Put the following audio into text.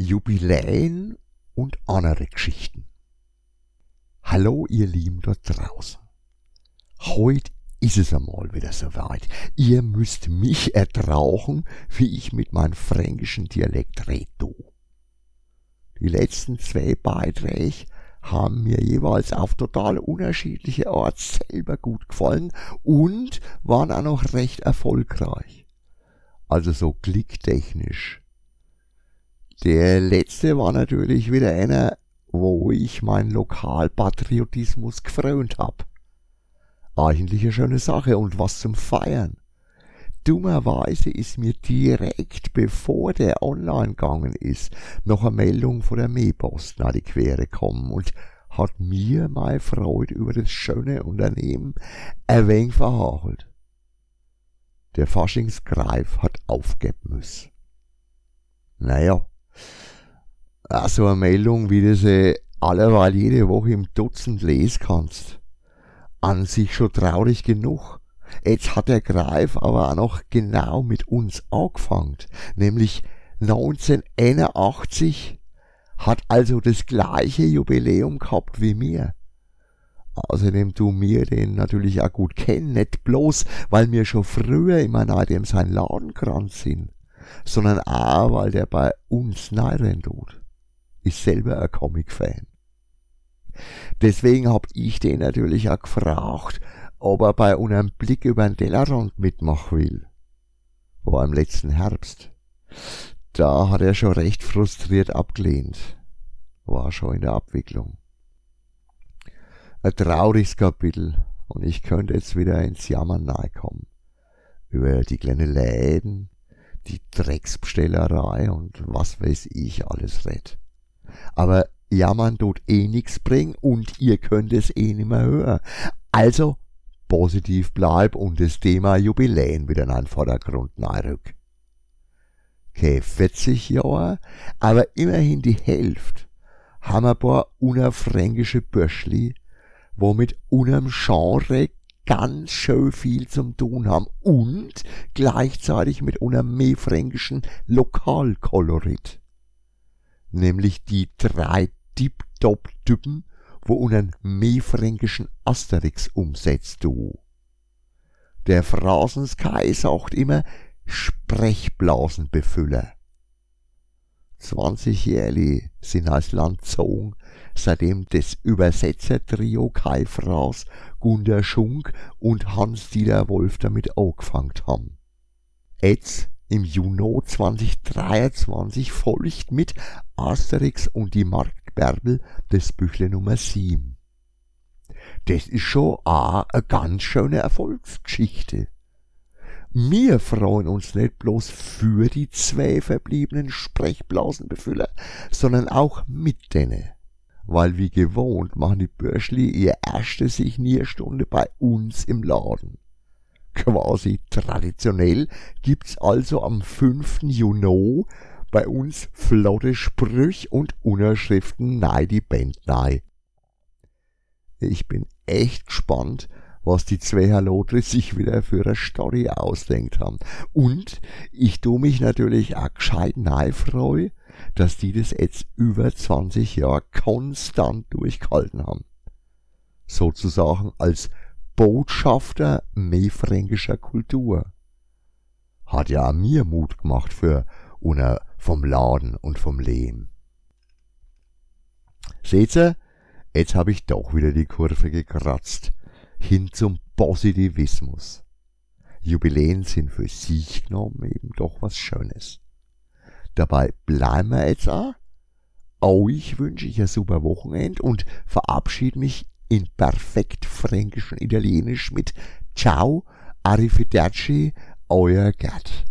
Jubiläen und andere Geschichten. Hallo ihr Lieben dort draußen. Heute ist es einmal wieder soweit. Ihr müsst mich ertrauchen, wie ich mit meinem fränkischen Dialekt rede. Die letzten zwei Beiträge haben mir jeweils auf total unterschiedliche Art selber gut gefallen und waren auch noch recht erfolgreich. Also so klicktechnisch. Der letzte war natürlich wieder einer, wo ich meinen Lokalpatriotismus gefrönt hab. Eigentlich eine schöne Sache und was zum Feiern. Dummerweise ist mir direkt bevor der online gegangen ist, noch eine Meldung von der Mähpost nach die Quere gekommen und hat mir meine Freude über das schöne Unternehmen ein wenig verhagelt. Der Faschingsgreif hat aufgeben müssen. Naja, so eine Meldung, wie du sie alleweil jede Woche im Dutzend lesen kannst. An sich schon traurig genug. Jetzt hat der Greif aber auch noch genau mit uns angefangen, nämlich 1981 hat also das gleiche Jubiläum gehabt wie mir. Außerdem du mir den natürlich auch gut kennen, nicht bloß, weil wir schon früher immer nach dem sein Ladenkranz sind, sondern auch, weil der bei uns neiren tut. Ist selber ein Comic-Fan. Deswegen hab ich den natürlich auch gefragt, ob er bei einem Blick über den Tellerrand mitmachen will. War im letzten Herbst. Da hat er schon recht frustriert abgelehnt. War schon in der Abwicklung. Ein trauriges Kapitel und ich könnte jetzt wieder ins Jammern nahe kommen. Über die kleinen Läden, die Drecksbestellerei und was weiß ich alles red. Aber jammern tut eh nix bringen und ihr könnt es eh nimmer hören. Also positiv bleib und das Thema Jubiläen wieder in den Vordergrund rück. Kein 40 Jahre, aber immerhin die Hälfte haben ein paar unerfränkische Böschli, wo mit unerm Genre ganz schön viel zum tun haben und gleichzeitig mit unerm mehrfränkischen Lokalkolorit. Nämlich die drei Tip-Top-Typen wo unen meefränkischen Asterix umsetzt du. Der Phrasenskai sagt immer Sprechblasenbefüller. 20 Jährli sind als Land gezogen, seitdem das Übersetzertrio Kai Fraß, Gunter Schunk und Hans-Dieter Wolf damit angefangen haben. Jetzt, im Juni 2023, folgt mit Asterix und die Mark Bärbel das Büchle Nummer 7. Das ist schon a eine ganz schöne Erfolgsgeschichte. Wir freuen uns nicht bloß für die zwei verbliebenen Sprechblasenbefüller, sondern auch mit denen. Weil wie gewohnt machen die Börschli ihr erste Signierstunde bei uns im Laden. Quasi traditionell gibt's also am 5. Juni bei uns flotte Sprüch und Unterschriften nei die Band nei. Ich bin echt gespannt, was die zwei Hallotre sich wieder für eine Story ausdenkt haben. Und ich tu mich natürlich auch gescheit nei freu, dass die das jetzt über 20 Jahre konstant durchgehalten haben. Sozusagen als Botschafter mehrfränkischer Kultur. Hat ja mir Mut gemacht für una vom Laden und vom Lehm. Seht ihr, jetzt habe ich doch wieder die Kurve gekratzt, hin zum Positivismus. Jubiläen sind für sich genommen eben doch was Schönes. Dabei bleiben wir jetzt auch. Euch wünsche ich ein super Wochenend und verabschiede mich in perfekt fränkischen Italienisch mit Ciao, Arrivederci, euer Gerd.